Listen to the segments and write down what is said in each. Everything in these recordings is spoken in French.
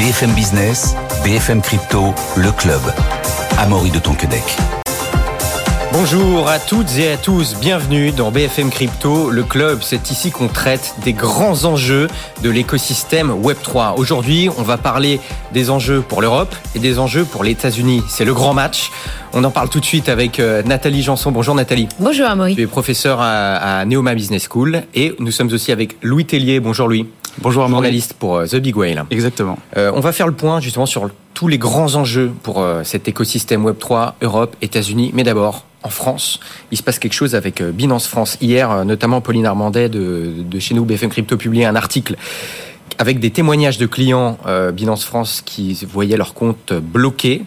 BFM Business, BFM Crypto, le club. Amaury de Tonquedec. Bonjour à toutes et à tous, bienvenue dans BFM Crypto, le club. C'est ici qu'on traite des grands enjeux de l'écosystème Web3. Aujourd'hui, on va parler des enjeux pour l'Europe et des enjeux pour les États-Unis. C'est le grand match. On en parle tout de suite avec euh, Nathalie Janson. Bonjour Nathalie. Bonjour Amaury. Tu es professeur à, à Neoma Business School et nous sommes aussi avec Louis Tellier. Bonjour Louis. Bonjour Amaury. Journaliste pour euh, The Big Whale. Exactement. Euh, on va faire le point justement sur tous les grands enjeux pour euh, cet écosystème Web3, Europe, États-Unis. Mais d'abord, en France, il se passe quelque chose avec Binance France. Hier, notamment Pauline Armandet de, de chez nous, BFM Crypto, publié un article avec des témoignages de clients euh, Binance France qui voyaient leur compte bloqué.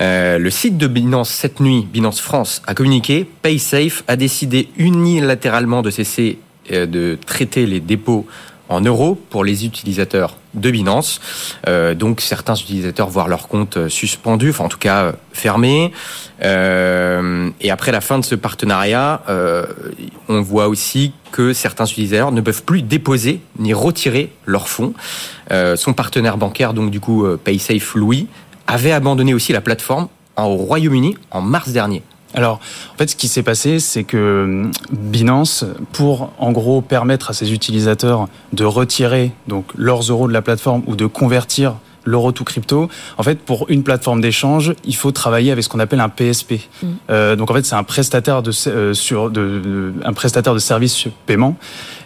Euh, le site de Binance cette nuit, Binance France, a communiqué. PaySafe a décidé unilatéralement de cesser de traiter les dépôts en euros pour les utilisateurs de Binance. Euh, donc certains utilisateurs voient leur compte euh, suspendu, enfin en tout cas euh, fermé. Et après la fin de ce partenariat, on voit aussi que certains utilisateurs ne peuvent plus déposer ni retirer leurs fonds. Son partenaire bancaire, donc du coup PaySafe Louis, avait abandonné aussi la plateforme au Royaume-Uni en mars dernier. Alors, en fait, ce qui s'est passé, c'est que hum, Binance, pour en gros permettre à ses utilisateurs de retirer donc leurs euros de la plateforme ou de convertir l'euro tout crypto, en fait, pour une plateforme d'échange, il faut travailler avec ce qu'on appelle un PSP. Mm. Euh, donc, en fait, c'est un prestataire de, euh, sur de, de- un prestataire de services paiement.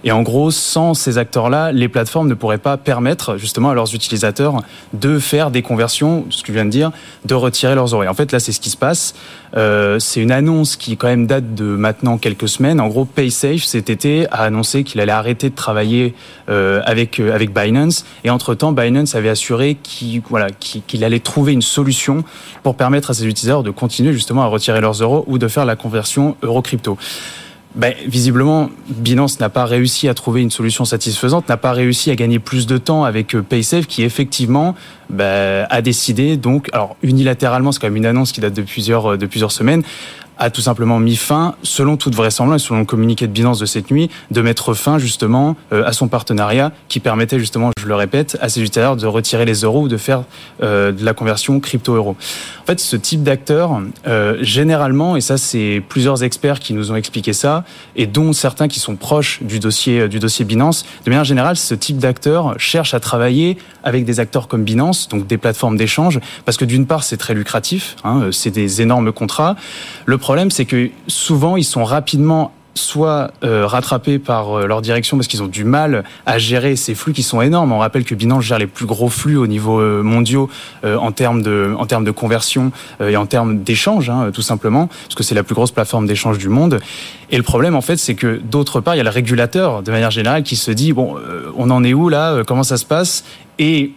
Et en gros, sans ces acteurs-là, les plateformes ne pourraient pas permettre justement à leurs utilisateurs de faire des conversions, ce que je viens de dire, de retirer leurs. Et en fait, là, c'est ce qui se passe. Euh, c'est une annonce qui quand même date de maintenant quelques semaines. En gros, PaySafe cet été a annoncé qu'il allait arrêter de travailler avec avec Binance. Et entre temps, Binance avait assuré qu'il qu'il allait trouver une solution pour permettre à ses utilisateurs de continuer justement à retirer leurs euros ou de faire la conversion euro crypto. Ben, visiblement, Binance n'a pas réussi à trouver une solution satisfaisante, n'a pas réussi à gagner plus de temps avec euh, PaySafe, qui effectivement ben, a décidé, donc, alors unilatéralement, c'est quand même une annonce qui date de plusieurs, euh, de plusieurs semaines, a tout simplement mis fin, selon toute vraisemblance, selon le communiqué de Binance de cette nuit, de mettre fin justement euh, à son partenariat qui permettait justement, je le répète, à ses utilisateurs de retirer les euros ou de faire euh, de la conversion crypto-euro. En fait, ce type d'acteur, généralement, et ça c'est plusieurs experts qui nous ont expliqué ça, et dont certains qui sont proches du dossier du dossier Binance, de manière générale, ce type d'acteur cherche à travailler avec des acteurs comme Binance, donc des plateformes d'échange, parce que d'une part c'est très lucratif, hein, euh, c'est des énormes contrats. Le problème c'est que souvent ils sont rapidement soit euh, rattrapés par euh, leur direction parce qu'ils ont du mal à gérer ces flux qui sont énormes. On rappelle que Binance gère les plus gros flux au niveau euh, en termes de en termes de conversion et en termes d'échange, hein, tout simplement, parce que c'est la plus grosse plateforme d'échange du monde. Et le problème, en fait, c'est que d'autre part, il y a le régulateur, de manière générale, qui se dit bon, on en est où là Comment ça se passe? Et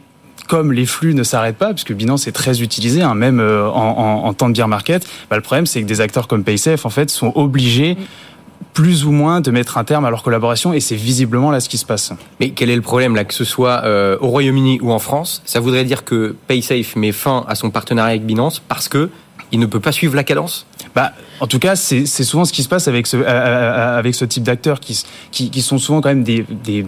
comme les flux ne s'arrêtent pas, puisque Binance est très utilisé, hein, même euh, en, temps de bear market, bah, le problème c'est que des acteurs comme PaySafe en fait sont obligés plus ou moins de mettre un terme à leur collaboration et c'est visiblement là ce qui se passe. Mais quel est le problème là, que ce soit euh, au Royaume-Uni ou en France? Ça voudrait dire que PaySafe met fin à son partenariat avec Binance parce que il ne peut pas suivre la cadence Bah, en tout cas, c'est souvent ce qui se passe avec ce, euh, euh, ce type d'acteurs qui, sont souvent quand même des,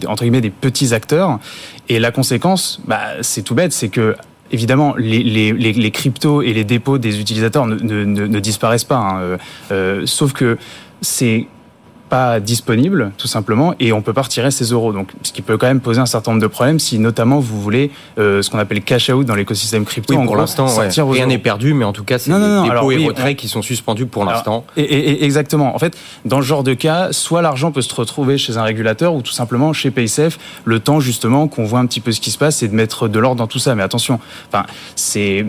entre guillemets, des petits acteurs. Et la conséquence, bah, c'est tout bête, c'est que Évidemment, les, cryptos et les dépôts des utilisateurs ne, disparaissent pas. hein. Euh, euh, sauf que c'est pas disponible, tout simplement, et on peut pas retirer ces euros. Donc, ce qui peut quand même poser un certain nombre de problèmes si, notamment, vous voulez euh, ce qu'on appelle cash out dans l'écosystème crypto. Oui, pour l'instant, ouais. rien n'est perdu, mais en tout cas, c'est des non, non, dépôts alors et oui, retraits qui sont suspendus pour l'instant. Et, exactement. En fait, dans ce genre de cas, soit l'argent peut se retrouver chez un régulateur ou tout simplement chez PaySafe, le temps justement qu'on voit un petit peu ce qui se passe et de mettre de l'ordre dans tout ça. Mais attention, enfin, c'est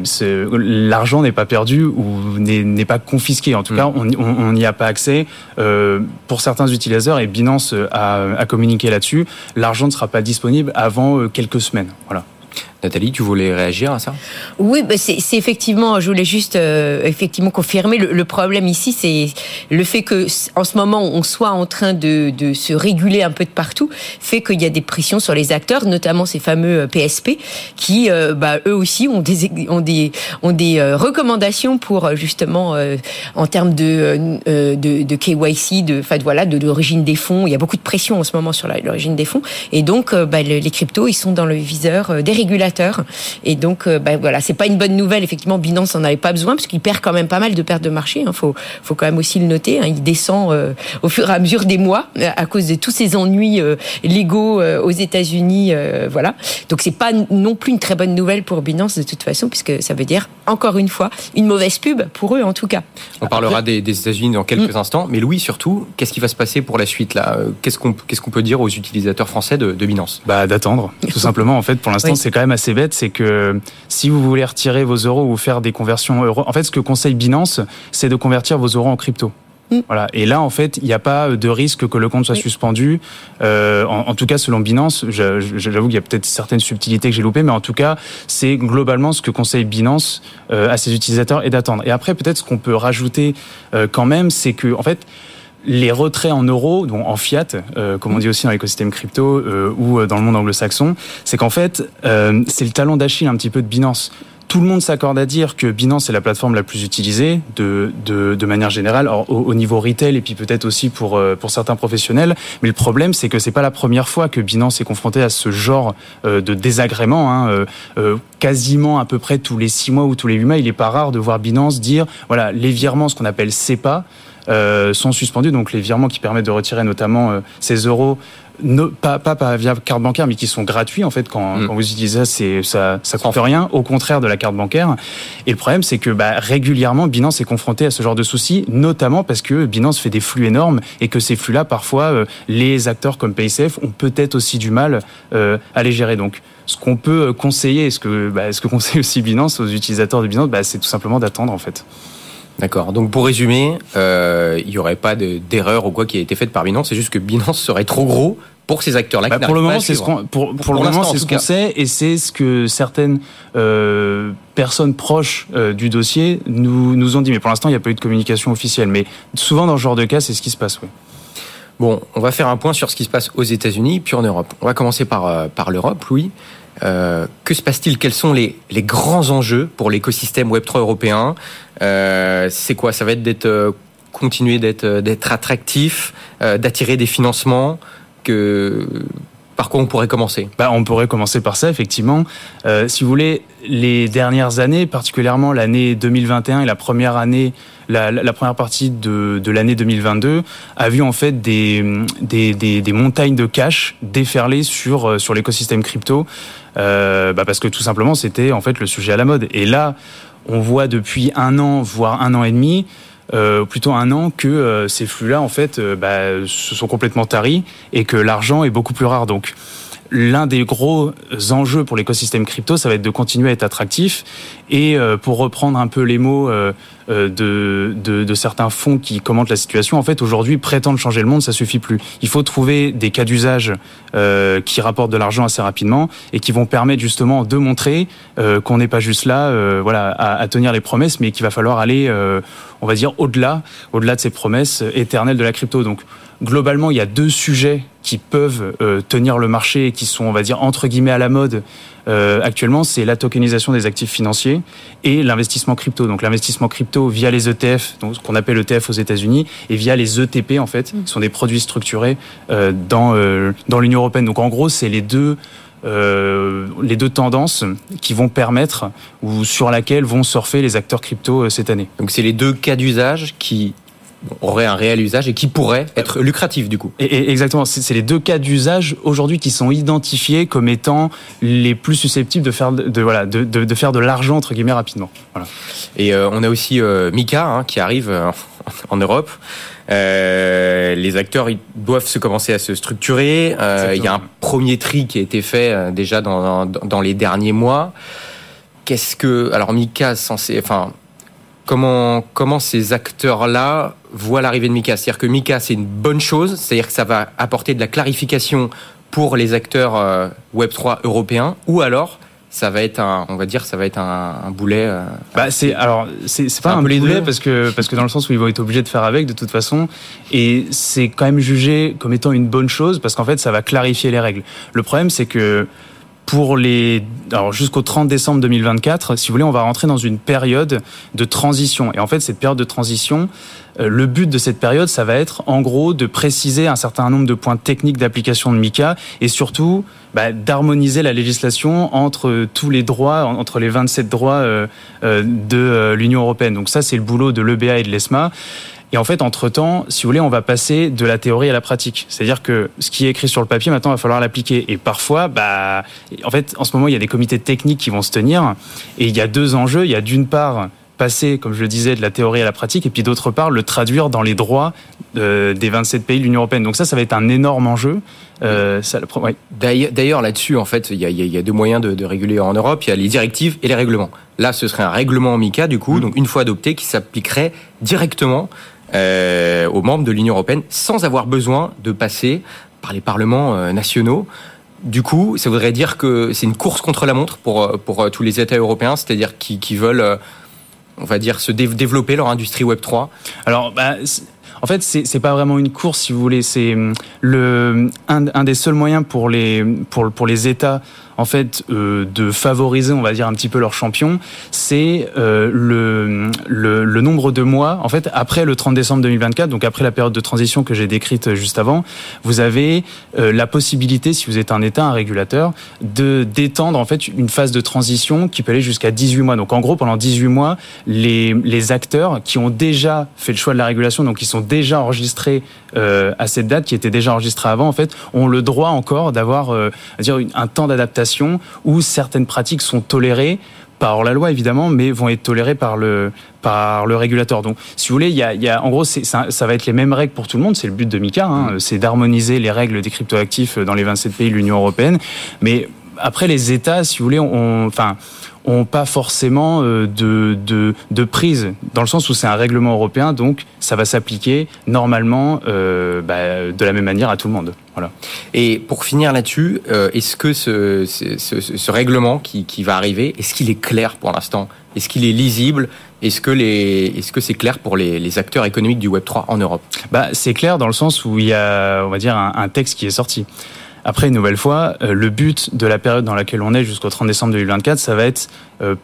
l'argent n'est pas perdu ou n'est pas confisqué. En tout Mm. cas, on n'y- a pas accès euh, pour certains utilisateurs et Binance a, a communiqué là-dessus. L'argent ne sera pas disponible avant euh, quelques semaines. Voilà. Nathalie, tu voulais réagir à ça? Oui, bah c'est effectivement, je voulais juste euh, effectivement confirmer le, problème ici, c'est le fait que en ce moment on soit en train de, se réguler un peu de partout, fait qu'il y a des pressions sur les acteurs, notamment ces fameux euh, PSP, qui euh, bah, eux aussi ont des euh, recommandations pour euh, justement euh, en termes de, euh, KYC, de voilà, de l'origine des fonds. Il y a beaucoup de pression en ce moment sur l'origine des fonds, et donc euh, bah, le- les cryptos ils sont dans le viseur euh, des régulateurs régulateurs. Et donc, ben voilà, c'est pas une bonne nouvelle. Effectivement, Binance n'en avait pas besoin parce qu'il perd quand même pas mal de pertes de marché. Il hein. faut, faut quand même aussi le noter. Hein. Il descend au fur et à mesure des mois à cause de tous ces ennuis légaux aux États-Unis. voilà. Donc, c'est pas non plus une très bonne nouvelle pour Binance de toute façon, puisque ça veut dire encore une fois une mauvaise pub pour eux en tout cas. On parlera des, États-Unis dans quelques mm. instants, mais Louis surtout, qu'est-ce qui va se passer pour la suite là? Qu'est-ce qu'on qu'est-ce qu'on peut dire aux utilisateurs français de, Binance? Bah d'attendre, tout simplement. En fait, pour l'instant, c'est quand même assez bête. C'est que si vous voulez retirer vos euros ou faire des conversions euros, en fait, ce que conseille Binance, c'est de convertir vos euros en crypto. Mm. Voilà. Et là, en fait, il n'y a pas de risque que le compte soit suspendu. Euh, en, tout cas, selon Binance, j'avoue qu'il y a peut-être certaines subtilités que j'ai loupées, mais en tout cas, c'est globalement ce que conseille Binance euh, à ses utilisateurs et d'attendre. Et après, peut-être ce qu'on peut rajouter euh, quand même, c'est que, en fait, les retraits en euros, donc en fiat, comme on dit aussi dans l'écosystème crypto ou dans le monde anglo-saxon, c'est qu'en fait, c'est le talon d'Achille un petit peu de Binance tout le monde s'accorde à dire que Binance est la plateforme la plus utilisée de, de, manière générale, au, niveau retail et puis peut-être aussi pour, euh, pour certains professionnels. Mais le problème, c'est que c'est pas la première fois que Binance est confronté à ce genre euh, de désagrément. Hein. Euh, quasiment à peu près tous les six mois ou tous les huit mois, il est pas rare de voir Binance dire voilà les virements, ce qu'on appelle CEPA. sont suspendus, donc les virements qui permettent de retirer notamment ces euros pas, pas, via carte bancaire, mais qui sont gratuits en fait quand, mm. vous utilisez ça, ça, ça coûte rien. Au contraire de la carte bancaire. Et le problème, c'est que bah, régulièrement, Binance est confronté à ce genre de soucis, notamment parce que Binance fait des flux énormes et que ces flux-là, parfois, euh, les acteurs comme PaySafe ont peut-être aussi du mal euh, à les gérer. Donc, ce qu'on peut conseiller, ce que, bah, ce que conseille aussi Binance aux utilisateurs de Binance, bah, c'est tout simplement d'attendre en fait. D'accord. Donc pour résumer, euh, il n'y aurait pas d'erreur ou quoi qui a été faite par Binance. C'est juste que Binance serait trop gros pour ces acteurs-là. Bah, pour, le moment, c'est ce qu'on pour, pour, le moment c'est ce qu'on sait et c'est ce que certaines euh, personnes proches euh, du dossier nous nous ont dit. Mais pour l'instant, il n'y a pas eu de communication officielle. Mais souvent dans ce genre de cas, c'est ce qui se passe. Oui. Bon, on va faire un point sur ce qui se passe aux États-Unis puis en Europe. On va commencer par par l'Europe, Louis. Euh, que se passe-t-il? Quels sont les, les, grands enjeux pour l'écosystème Web3 européen? Euh, C'est quoi? Ça va être d'être euh, continuer d'être d'être attractif, d'attirer des financements. Que par quoi on pourrait commencer? Bah, On pourrait commencer par ça, effectivement. Euh, si vous voulez, les dernières années, particulièrement l'année 2021 et la première année, la, première partie de, de l'année 2022, a vu en fait des, des, des, des montagnes de cash déferler sur, euh, sur l'écosystème crypto, euh, bah parce que tout simplement c'était en fait le sujet à la mode. Et là, on voit depuis un an, voire un an et demi, euh, plutôt un an que euh, ces flux-là en fait euh, bah, se sont complètement taris et que l'argent est beaucoup plus rare. Donc l'un des gros enjeux pour l'écosystème crypto, ça va être de continuer à être attractif. Et euh, pour reprendre un peu les mots euh, euh, de, de, de, certains fonds qui commentent la situation, en fait, aujourd'hui, prétendre changer le monde, ça suffit plus. Il faut trouver des cas d'usage qui rapportent de l'argent assez rapidement et qui vont permettre justement de montrer qu'on n'est pas juste là, voilà, à, à, tenir les promesses, mais qu'il va falloir aller, on va dire, au-delà, au-delà de ces promesses éternelles de la crypto. Donc globalement, il y a deux sujets qui peuvent euh, tenir le marché et qui sont, on va dire, entre guillemets à la mode euh, actuellement, c'est la tokenisation des actifs financiers et l'investissement crypto. Donc l'investissement crypto via les ETF, donc ce qu'on appelle ETF aux États-Unis, et via les ETP en fait, mm. qui sont des produits structurés euh, dans dans l'Union européenne. Donc en gros, c'est les deux les deux tendances qui vont permettre ou sur laquelle vont surfer les acteurs crypto cette année. Donc c'est les deux cas d'usage qui aurait un réel usage et qui pourrait être lucratif du coup. Et, exactement, c'est les deux cas d'usage aujourd'hui qui sont identifiés comme étant les plus susceptibles de faire de, voilà de, de, faire de l'argent entre guillemets rapidement. Voilà. Et euh, on a aussi euh, Mika hein, qui arrive euh, en Europe. les acteurs ils doivent se commencer à se structurer. il y a un premier tri qui a été fait déjà dans, dans, dans les derniers mois. Qu'est-ce que alors Mika censé enfin comment, comment ces acteurs-là voient l'arrivée de Mika C'est-à-dire que Mika, c'est une bonne chose, c'est-à-dire que ça va apporter de la clarification pour les acteurs euh, Web3 européens, ou alors ça va être un, on va dire, ça va être un, boulet. Euh, bah c'est alors c'est pas un, boulet parce que parce que dans le sens où ils vont être obligés de faire avec de toute façon, et c'est quand même jugé comme étant une bonne chose parce qu'en fait ça va clarifier les règles. Le problème c'est que pour les alors jusqu'au 30 décembre 2024, si vous voulez, on va rentrer dans une période de transition. Et en fait, cette période de transition, euh, le but de cette période, ça va être en gros de préciser un certain nombre de points techniques d'application de MICA et surtout bah, d'harmoniser la législation entre tous les droits, entre les 27 droits euh, euh, de l'Union européenne. Donc ça, c'est le boulot de l'EBA et de l'ESMA. Et en fait, entre-temps, si vous voulez, on va passer de la théorie à la pratique. C'est-à-dire que ce qui est écrit sur le papier, maintenant, il va falloir l'appliquer. Et parfois, bah, en fait, en ce moment, il y a des comités techniques qui vont se tenir. Et il y a deux enjeux. Il y a d'une part passer, comme je le disais, de la théorie à la pratique, et puis d'autre part, le traduire dans les droits euh, des 27 pays de l'Union européenne. Donc ça, ça va être un énorme enjeu. Euh, ouais. D'ailleurs, là-dessus, en fait, il y a, y a, deux moyens de, de, réguler en Europe. Il y a les directives et les règlements. Là, ce serait un règlement MICA, du coup, mmh. donc une fois adopté, qui s'appliquerait directement euh, aux membres de l'Union européenne sans avoir besoin de passer par les parlements euh, nationaux. Du coup, ça voudrait dire que c'est une course contre la montre pour, euh, pour tous les États européens, c'est-à-dire qui, qui, veulent, on va dire, se développer leur industrie Web 3. Alors, bah, en fait, c'est pas vraiment une course, si vous voulez. C'est hum, le un, un, des seuls moyens pour les pour pour les États en fait euh, de favoriser, on va dire un petit peu leur champion, c'est euh, le, nombre de mois. En fait, après le 30 décembre 2024, donc après la période de transition que j'ai décrite juste avant, vous avez euh, la possibilité, si vous êtes un État, un régulateur, de d'étendre en fait une phase de transition qui peut aller jusqu'à 18 mois. Donc en gros, pendant 18 mois, les, acteurs qui ont déjà fait le choix de la régulation, donc qui sont déjà enregistrés euh, à cette date, qui étaient déjà enregistrés avant, en fait, ont le droit encore d'avoir euh, dire un temps d'adaptation où certaines pratiques sont tolérées par la loi évidemment, mais vont être tolérées par le par le régulateur. Donc, si vous voulez, il y a, il y a en gros, ça, ça, va être les mêmes règles pour tout le monde. C'est le but de MiCA, hein, c'est d'harmoniser les règles des cryptoactifs dans les 27 pays de l'Union européenne. Mais après, les États, si vous voulez, on, enfin, ont pas forcément euh, de, de, de, prise, dans le sens où c'est un règlement européen, donc ça va s'appliquer normalement euh, bah, de la même manière à tout le monde. Voilà. Et pour finir là-dessus, euh, est-ce que ce, ce, ce, ce, règlement qui, qui va arriver, est-ce qu'il est clair pour l'instant? Est-ce qu'il est lisible? Est-ce que les, est-ce que c'est clair pour les, les, acteurs économiques du Web 3 en Europe? Bah, c'est clair dans le sens où il y a, on va dire, un, un texte qui est sorti. Après, une nouvelle fois, euh, le but de la période dans laquelle on est jusqu'au 30 décembre 2024, ça va être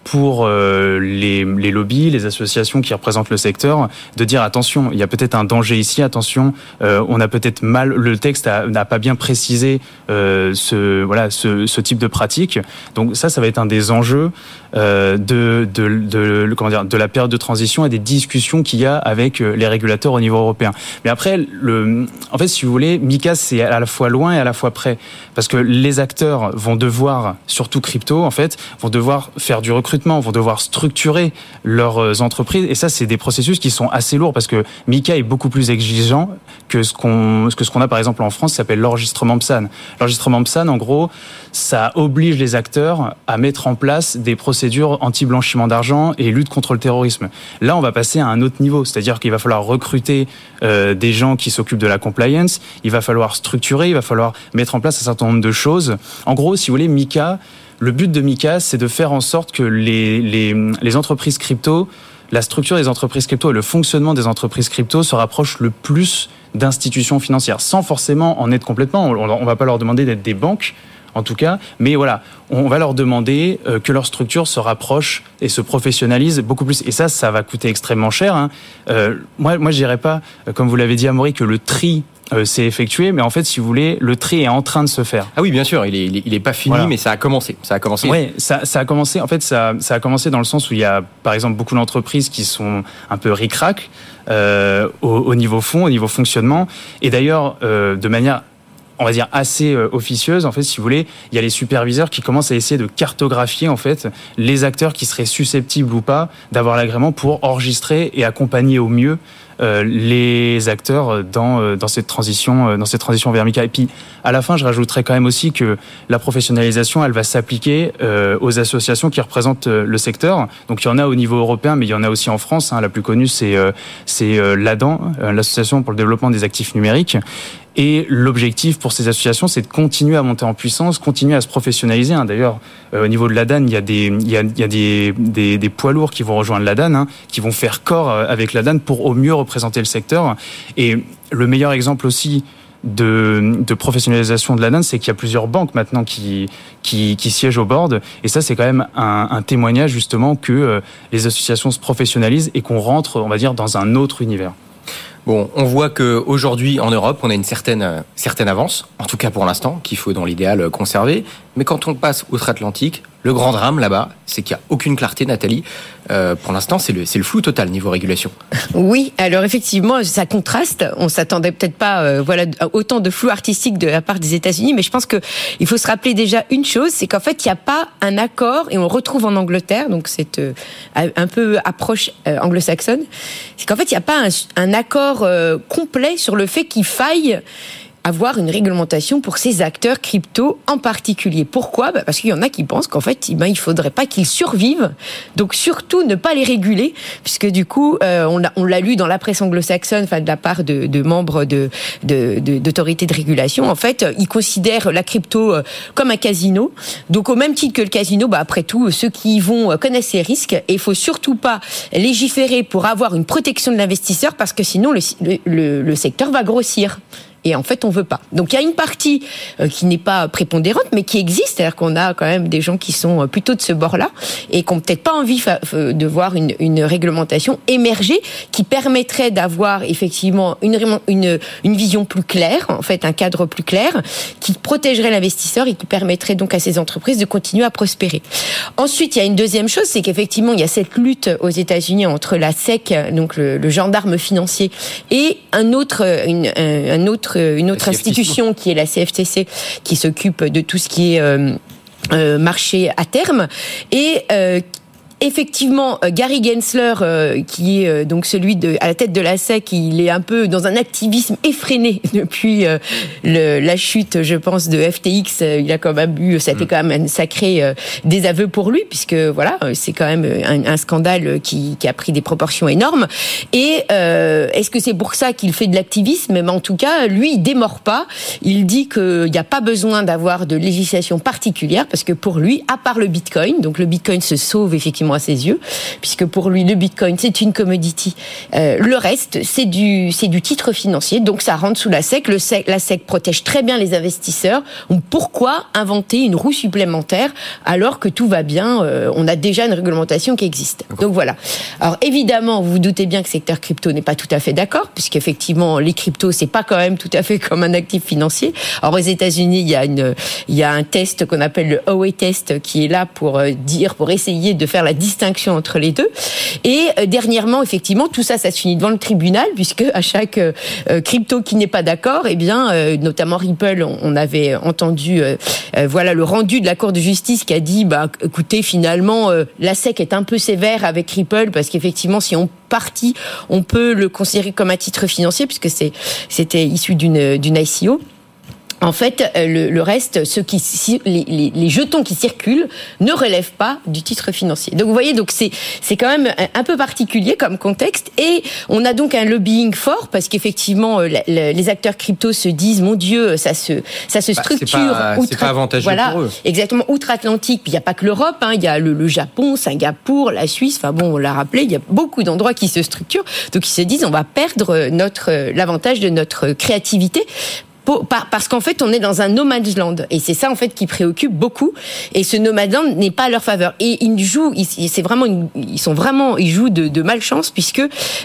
pour euh, les, les, lobbies, les associations qui représentent le secteur, de dire attention, il y a peut-être un danger ici, attention, on a peut-être mal, le texte n'a pas bien précisé ce, voilà, ce, type de pratique. Donc ça, ça va être un des enjeux de, de, de, comment dire, de la période de transition et des discussions qu'il y a avec les régulateurs au niveau européen. Mais après, le, en fait, si vous voulez, Mika, c'est à la fois loin et à la fois près parce que les acteurs vont devoir, surtout crypto, en fait, vont devoir faire du recrutement, vont devoir structurer leurs euh, entreprises. Et ça, c'est des processus qui sont assez lourds parce que Mika est beaucoup plus exigeant que ce qu'on que ce qu'on a par exemple en France, qui s'appelle l'enregistrement PSAN. L'enregistrement PSAN, en gros, ça oblige les acteurs à mettre en place des procédures anti-blanchiment d'argent et lutte contre le terrorisme. Là, on va passer à un autre niveau, c'est-à-dire qu'il va falloir recruter euh, des gens qui s'occupent de la compliance, il va falloir structurer, il va falloir mettre en place un certain nombre de choses. En gros, si vous voulez, Mika, le but de Mika, c'est de faire en sorte que les, les, les entreprises crypto la structure des entreprises crypto et le fonctionnement des entreprises crypto se rapprochent le plus d'institutions financières, sans forcément en être complètement. On ne va pas leur demander d'être des banques, en tout cas. Mais voilà, on va leur demander euh, que leur structure se rapproche et se professionnalise beaucoup plus. Et ça, ça va coûter extrêmement cher. Hein. Euh, moi, moi, je dirais pas, euh, comme vous l'avez dit, Amaury, que le tri euh, s'est effectué, mais en fait, si vous voulez, le tri est en train de se faire. Ah oui, bien sûr, il est, il est pas fini, mais ça a commencé. Ça a commencé. Oui, ça, ça, a commencé. En fait, ça, ça a commencé dans le sens où il y a, par exemple, beaucoup d'entreprises qui sont un peu ric-rac euh, au, au, niveau fond, au niveau fonctionnement, et d'ailleurs, euh, de manière on va dire assez euh, officieuse en fait si vous voulez il y a les superviseurs qui commencent à essayer de cartographier en fait les acteurs qui seraient susceptibles ou pas d'avoir l'agrément pour enregistrer et accompagner au mieux euh, les acteurs dans, euh, dans cette transition euh, dans cette transition vers Mika. Et puis à la fin, je rajouterais quand même aussi que la professionnalisation, elle va s'appliquer aux associations qui représentent le secteur. Donc il y en a au niveau européen, mais il y en a aussi en France. Hein. La plus connue, c'est c'est l'ADAN, l'association pour le développement des actifs numériques. Et l'objectif pour ces associations, c'est de continuer à monter en puissance, continuer à se professionnaliser. Hein. D'ailleurs, au niveau de l'ADAN, il y a des, il y a, des, des, des, poids lourds qui vont rejoindre l'ADAN, hein, qui vont faire corps avec l'ADAN pour au mieux représenter le secteur. Et le meilleur exemple aussi de, de professionnalisation de la donne, c'est qu'il y a plusieurs banques maintenant qui, qui, qui siègent au board. Et ça, c'est quand même un, un, témoignage justement que euh, les associations se professionnalisent et qu'on rentre, on va dire, dans un autre univers. Bon, on voit qu'aujourd'hui en Europe, on a une certaine, certaine avance, en tout cas pour l'instant, qu'il faut dans l'idéal conserver. Mais quand on passe outre-Atlantique, le grand drame là-bas, c'est qu'il n'y a aucune clarté, Nathalie. Euh, pour l'instant, c'est le, le flou total niveau régulation. Oui, alors effectivement, ça contraste. On s'attendait peut-être pas, euh, voilà, autant de flou artistique de la part des États-Unis, mais je pense que il faut se rappeler déjà une chose, c'est qu'en fait, il n'y a pas un accord, et on retrouve en Angleterre, donc c'est euh, un peu approche anglo-saxonne, c'est qu'en fait, il n'y a pas un, accord complet sur le fait qu'il faille avoir une réglementation pour ces acteurs crypto en particulier. Pourquoi? Bah Parce qu'il y en a qui pensent qu'en fait, eh ben, il faudrait pas qu'ils survivent. Donc surtout ne pas les réguler, puisque du coup, euh, on l'a lu dans la presse anglo-saxonne, enfin de la part de, de membres de d'autorités de, de, régulation. En fait, ils considèrent la crypto euh, comme un casino. Donc au même titre que le casino, bah, après tout, ceux qui y vont euh, connaissent ces risques. Et il faut surtout pas légiférer pour avoir une protection de l'investisseur, parce que sinon le, le, le secteur va grossir. Et en fait, on veut pas. Donc il y a une partie euh, qui n'est pas prépondérante, mais qui existe. C'est-à-dire qu'on a quand même des gens qui sont euh, plutôt de ce bord-là et qui n'ont peut-être pas envie de voir une, réglementation émerger qui permettrait d'avoir effectivement une, vision plus claire, en fait un cadre plus clair, qui protégerait l'investisseur et qui permettrait donc à ces entreprises de continuer à prospérer. Ensuite, il y a une deuxième chose, c'est qu'effectivement, il y a cette lutte aux États-Unis entre la SEC, donc le, gendarme financier, et un autre, un autre une autre institution qui est la CFTC, qui s'occupe de tout ce qui est euh, euh, marché à terme et euh, Effectivement, euh, Gary Gensler, euh, qui est euh, donc celui de, à la tête de la SEC, il est un peu dans un activisme effréné depuis le, la chute, je pense, de FTX. Il a quand même eu, ça a été mm. quand même un sacré désaveu pour lui, puisque voilà, c'est quand même un, un scandale qui, qui, a pris des proportions énormes. Et est-ce que c'est pour ça qu'il fait de l'activisme? Mais en tout cas, lui, il démord pas. Il dit qu'il n'y a pas besoin d'avoir de législation particulière, parce que pour lui, à part le Bitcoin, donc le Bitcoin se sauve effectivement à ses yeux, puisque pour lui, le Bitcoin, c'est une commodity. Euh, le reste, c'est du, c'est du titre financier, donc ça rentre sous la SEC. Le SEC. La SEC protège très bien les investisseurs. Donc pourquoi inventer une roue supplémentaire alors que tout va bien euh, On a déjà une réglementation qui existe? Donc voilà. Alors évidemment, vous vous doutez bien que le secteur crypto n'est pas tout à fait d'accord, puisqu'effectivement, les cryptos, c'est pas quand même tout à fait comme un actif financier. Alors aux États-Unis, il y a une, il y a un test qu'on appelle le OA test qui est là pour euh, dire, pour essayer de faire la distinction entre les deux. Et euh, dernièrement, effectivement, tout ça, ça se finit devant le tribunal, puisque à chaque euh, euh, crypto qui n'est pas d'accord, eh bien, notamment Ripple, on, avait entendu, voilà, le rendu de la Cour de justice qui a dit, bah, écoutez, finalement, la SEC est un peu sévère avec Ripple, parce qu'effectivement, si on partit, on peut le considérer comme un titre financier, puisque c'était issu d'une ICO en fait, euh, le, le, reste, ceux qui, les, les, les, jetons qui circulent ne relèvent pas du titre financier. Donc vous voyez, donc c'est c'est quand même un, peu particulier comme contexte, et on a donc un lobbying fort parce qu'effectivement euh, les acteurs crypto se disent mon Dieu, ça se ça se bah, structure. Bah, c'est pas, avantageux voilà, pour eux. Exactement, outre-Atlantique. Puis il n'y a pas que l'Europe, hein, il y a le, le, Japon, Singapour, la Suisse. Enfin bon, on l'a rappelé, il y a beaucoup d'endroits qui se structurent. Donc ils se disent on va perdre notre l'avantage de notre créativité parce qu'en fait, on est dans un no land. Et c'est ça, en fait, qui préoccupe beaucoup. Et ce no land n'est pas à leur faveur. Et ils jouent, c'est vraiment, ils sont vraiment, ils jouent de, de malchance puisque,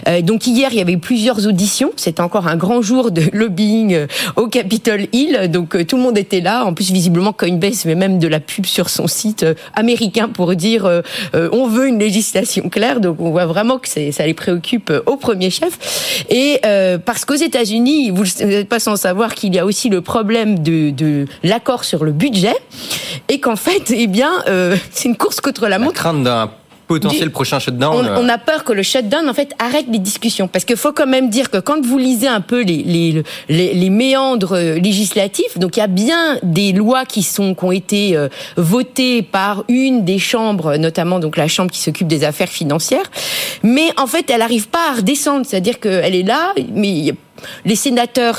euh, donc hier, il y avait plusieurs auditions. C'était encore un grand jour de lobbying euh, au Capitol Hill. Donc, euh, tout le monde était là. En plus, visiblement, Coinbase met même de la pub sur son site américain pour dire, on veut une législation claire. Donc, on voit vraiment que ça les préoccupe au premier chef. Et parce qu'aux États-Unis, vous n'êtes pas sans savoir qu'il il y a aussi le problème de, de l'accord sur le budget et qu'en fait, eh bien, euh, c'est une course contre la montre. crainte d'un potentiel prochain shutdown. On, on, a peur que le shutdown en fait arrête les discussions parce qu'il faut quand même dire que quand vous lisez un peu les, les, les, les méandres législatifs, donc il y a bien des lois qui sont qui ont été euh, votées par une des chambres, notamment donc la chambre qui s'occupe des affaires financières, mais en fait elle n'arrive pas à redescendre, c'est-à-dire qu'elle est là, mais les sénateurs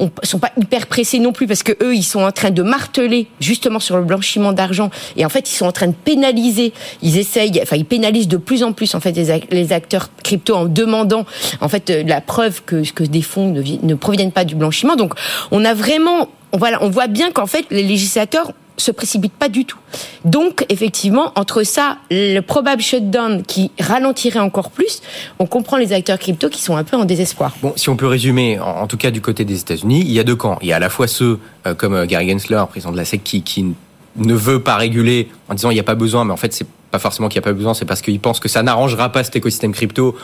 on, sont pas hyper pressés non plus parce que eux, ils sont en train de marteler justement sur le blanchiment d'argent et en fait, ils sont en train de pénaliser. Ils essayent, enfin, ils pénalisent de plus en plus en fait les acteurs crypto en demandant en fait la preuve que que des fonds ne, ne proviennent pas du blanchiment. Donc, on a vraiment, on, on voit bien qu'en fait, les législateurs se précipite pas du tout. Donc, effectivement, entre ça, le probable shutdown qui ralentirait encore plus, on comprend les acteurs crypto qui sont un peu en désespoir. Bon, si on peut résumer, en, tout cas du côté des États-Unis, il y a deux camps. Il y a à la fois ceux euh, comme euh, Gary Gensler, président de la SEC, qui, ne veut pas réguler en disant il n'y a pas besoin, mais en fait, c'est pas forcément qu'il n'y a pas besoin, c'est parce qu'il pense que ça n'arrangera pas cet écosystème crypto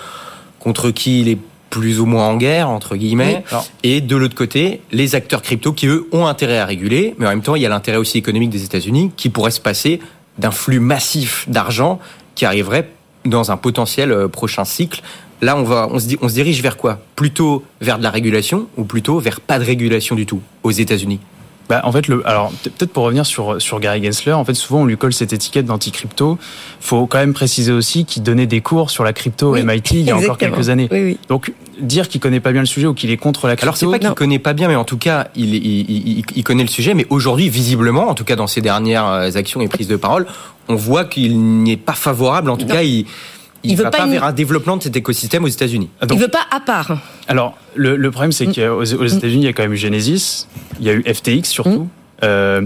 contre qui il est plus ou moins en guerre, entre guillemets. Et de l'autre côté, les acteurs crypto qui, eux, ont intérêt à réguler, mais en même temps, il y a l'intérêt aussi économique des États-Unis qui pourrait se passer d'un flux massif d'argent qui arriverait dans un potentiel euh, prochain cycle. Là, on, va, on, se dit, on se dirige vers quoi? Plutôt vers de la régulation ou plutôt vers pas de régulation du tout aux États-Unis? Bah, en fait, le, alors peut-être pour revenir sur sur Gary Gensler, en fait, souvent on lui colle cette étiquette d'anti-crypto. Faut quand même préciser aussi qu'il donnait des cours sur la crypto au MIT il y a encore quelques années. Donc dire qu'il connaît pas bien le sujet ou qu'il est contre la crypto. Alors c'est pas qu'il connaît pas bien, mais en tout cas il, il, il, connaît le sujet. Mais aujourd'hui, visiblement, en tout cas dans ses dernières euh, actions et prises de parole, on voit qu'il n'y est pas favorable. En tout cas, il il, ne veut va pas, vers un développement de cet écosystème aux États-Unis. Il il veut pas à part. Alors, le, le problème, c'est mm. qu'aux aux États-Unis, il y a quand même eu Genesis, il y a eu FTX surtout. Mm. Euh,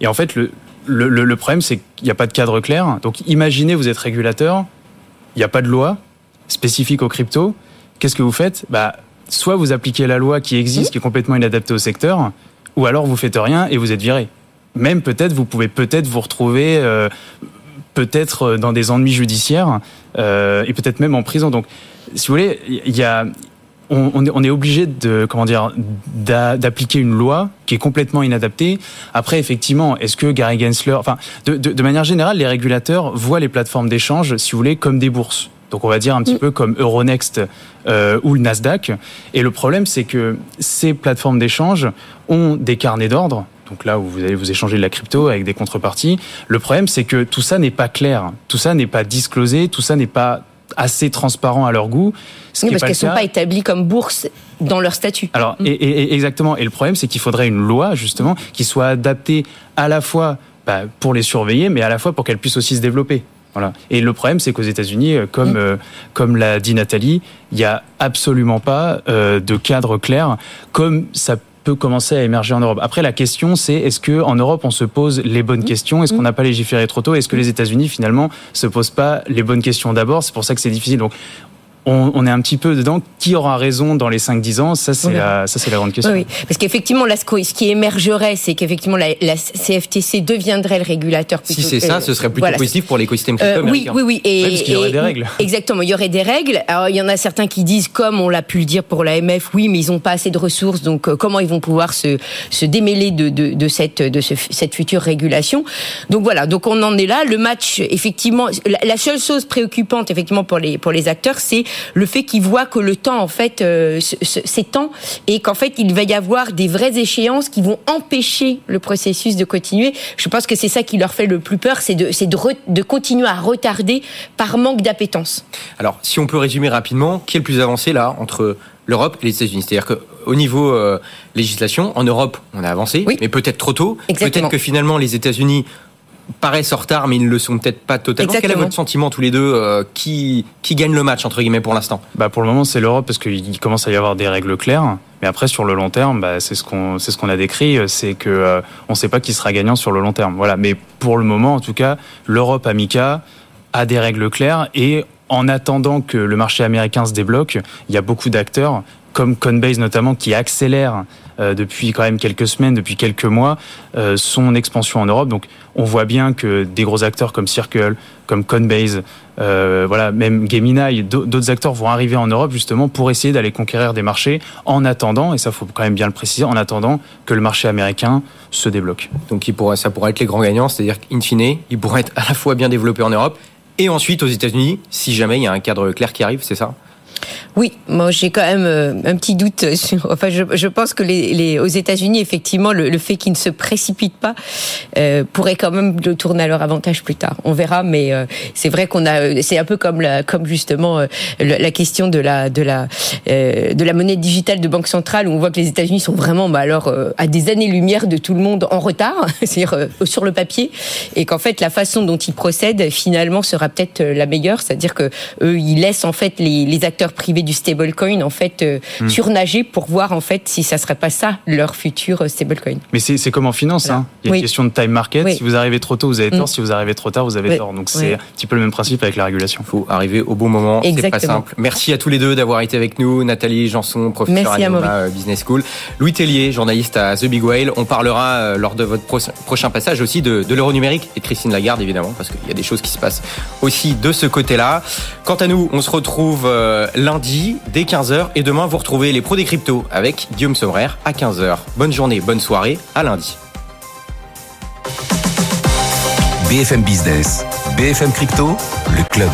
et en fait, le, le, le problème, c'est qu'il n'y a pas de cadre clair. Donc, imaginez, vous êtes régulateur, il n'y a pas de loi spécifique aux crypto. Qu'est-ce que vous faites? Bah, Soit vous appliquez la loi qui existe, mm. qui est complètement inadaptée au secteur, ou alors vous faites rien et vous êtes viré. Même peut-être, vous pouvez peut-être vous retrouver euh, peut-être euh, dans des ennuis judiciaires euh, et peut-être même en prison. Donc, si vous voulez, il y a on, est obligé de comment dire d'appliquer une loi qui est complètement inadaptée. Après, effectivement, est-ce que Gary Gensler, enfin, de, manière générale, les régulateurs voient les plateformes d'échange, si vous voulez, comme des bourses. Donc, on va dire un petit mm. peu comme Euronext euh, ou le Nasdaq. Et le problème, c'est que ces plateformes d'échange ont des carnets d'ordre donc là où vous allez vous échanger de la crypto avec des contreparties. Le problème, c'est que tout ça n'est pas clair, tout ça n'est pas disclosé, tout ça n'est pas assez transparent à leur goût. Ce parce qu'elles ne sont pas établies comme bourse dans leur statut. Alors, mm. et, exactement. Et le problème, c'est qu'il faudrait une loi, justement, qui soit adaptée à la fois bah, pour les surveiller, mais à la fois pour qu'elles puissent aussi se développer. Voilà. Et le problème, c'est qu'aux États-Unis, euh, comme, mm. euh, comme l'a dit Nathalie, il n'y a absolument pas euh, de cadre clair, comme ça peut commencer à émerger en Europe. Après, la question, c'est est-ce que en Europe on se pose les bonnes mmh. questions? Est-ce qu'on n'a pas légiféré trop tôt? Est-ce que les États-Unis finalement se posent pas les bonnes questions d'abord? C'est pour ça que c'est difficile. Donc, on, est un petit peu dedans. Qui aura raison dans les 5-10 ans? Ça, c'est la, ça, c'est la grande question. Oui, parce qu'effectivement, là, ce qui émergerait, c'est qu'effectivement, la, CFTC deviendrait le régulateur. si c'est ça, ce serait plutôt positif pour l'écosystème crypto euh, Oui, oui, oui. Et, parce qu'il y aurait des règles. Exactement, il y aurait des règles. Alors, il y en a certains qui disent, comme on l'a pu le dire pour l'AMF, oui, mais ils n'ont pas assez de ressources, donc euh, comment ils vont pouvoir se, se démêler de, de, de cette, de ce, cette future régulation? Donc voilà, donc on en est là. Le match, effectivement, la, la seule chose préoccupante, effectivement, pour les, pour les acteurs, c'est le fait qu'ils voient que le temps en fait euh, s'étend et qu'en fait il va y avoir des vraies échéances qui vont empêcher le processus de continuer. Je pense que c'est ça qui leur fait le plus peur, c'est de, de, de continuer à retarder par manque d'appétence. Alors, si on peut résumer rapidement, qui est le plus avancé là entre l'Europe et les États-Unis? C'est-à-dire qu'au niveau euh, législation, en Europe, on a avancé, mais peut-être trop tôt. Peut-être que finalement les États-Unis paraissent en retard, mais ils ne le sont peut-être pas totalement. Quel est votre sentiment tous les deux euh, qui, qui gagne le match, entre guillemets, pour l'instant? Bah Pour le moment, c'est l'Europe, parce qu'il commence à y avoir des règles claires. Mais après, sur le long terme, bah, c'est ce qu'on ce qu'on a décrit, c'est que euh, on ne sait pas qui sera gagnant sur le long terme. Voilà. Mais pour le moment, en tout cas, l'Europe Amica a des règles claires et en attendant que le marché américain se débloque, il y a beaucoup d'acteurs comme Coinbase notamment qui accélère euh, depuis quand même quelques semaines, depuis quelques mois, euh, son expansion en Europe. Donc on voit bien que des gros acteurs comme Circle, comme Coinbase, euh, voilà, même Gemini, d'autres acteurs vont arriver en Europe justement pour essayer d'aller conquérir des marchés en attendant, et ça faut quand même bien le préciser, en attendant que le marché américain se débloque. Donc il pourrait, ça pourrait être les grands gagnants, c'est-à-dire qu'in fine, il pourrait être à la fois bien développé en Europe et ensuite aux États-Unis, si jamais il y a un cadre clair qui arrive, c'est ça? Oui, moi j'ai quand même euh, un petit doute sur. Enfin, je, je pense que les, les aux États-Unis, effectivement, le, le fait qu'ils ne se précipitent pas euh, pourrait quand même le tourner à leur avantage plus tard. On verra, mais euh, c'est vrai qu'on a. C'est un peu comme la, comme justement euh, la question de la de la euh, de la monnaie digitale de banque centrale où on voit que les États-Unis sont vraiment, bah alors, à des années-lumière de tout le monde en retard, c'est-à-dire sur le papier, et qu'en fait la façon dont ils procèdent finalement sera peut-être la meilleure, c'est-à-dire que eux ils laissent en fait les, les acteurs privés du stablecoin en fait euh, hmm. surnager pour voir en fait si ça serait pas ça leur futur euh, stablecoin. Mais c'est comme en finance, hein. il y a une question de time market. Si vous arrivez trop tôt, vous avez tort. Hmm. Si vous arrivez trop tard, vous avez tort. Donc c'est un petit peu le même principe avec la régulation. Il faut arriver au bon moment. C'est pas simple. Merci à tous les deux d'avoir été avec nous. Nathalie Janson, professeur à, euh, Business School. Louis Tellier, journaliste à The Big Whale. On parlera lors de votre prochain passage aussi de, de l'euro numérique et de Christine Lagarde évidemment parce qu'il y a des choses qui se passent aussi de ce côté-là. Quant à nous, on se retrouve lundi dès 15h et demain vous retrouvez les pros des cryptos avec Guillaume Sommerer à 15h. Bonne journée, bonne soirée, à lundi. BFM Business, BFM Crypto, le club.